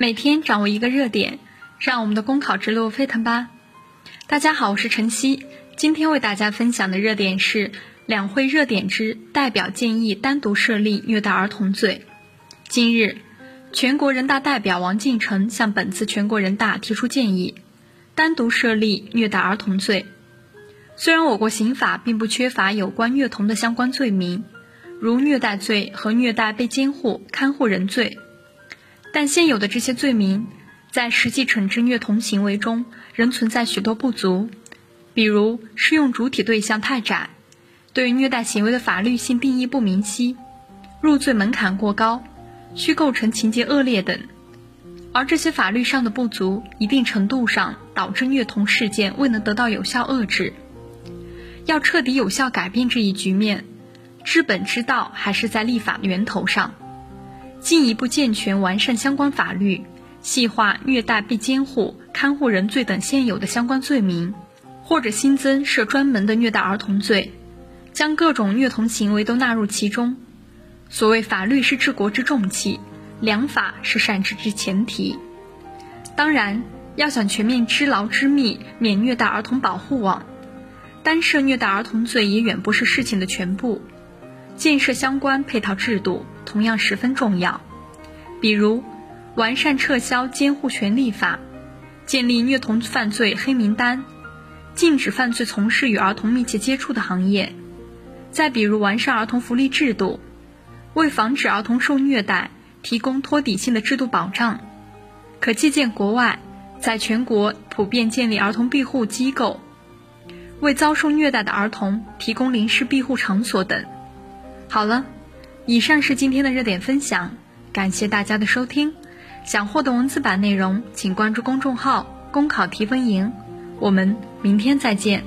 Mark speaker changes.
Speaker 1: 每天掌握一个热点，让我们的公考之路飞腾吧！大家好，我是晨曦，今天为大家分享的热点是两会热点之代表建议单独设立虐待儿童罪。近日，全国人大代表王进成向本次全国人大提出建议，单独设立虐待儿童罪。虽然我国刑法并不缺乏有关虐童的相关罪名，如虐待罪和虐待被监护看护人罪。但现有的这些罪名，在实际惩治虐童行为中仍存在许多不足，比如适用主体对象太窄，对虐待行为的法律性定义不明晰，入罪门槛过高，需构成情节恶劣等。而这些法律上的不足，一定程度上导致虐童事件未能得到有效遏制。要彻底有效改变这一局面，治本之道还是在立法源头上。进一步健全完善相关法律，细化虐待被监护看护人罪等现有的相关罪名，或者新增设专门的虐待儿童罪，将各种虐童行为都纳入其中。所谓法律是治国之重器，良法是善治之前提。当然，要想全面织牢织密免虐待儿童保护网，单设虐待儿童罪也远不是事情的全部。建设相关配套制度同样十分重要，比如完善撤销监护权立法，建立虐童犯罪黑名单，禁止犯罪从事与儿童密切接触的行业；再比如完善儿童福利制度，为防止儿童受虐待提供托底性的制度保障，可借鉴国外，在全国普遍建立儿童庇护机构，为遭受虐待的儿童提供临时庇护场所等。好了，以上是今天的热点分享，感谢大家的收听。想获得文字版内容，请关注公众号“公考提分营”。我们明天再见。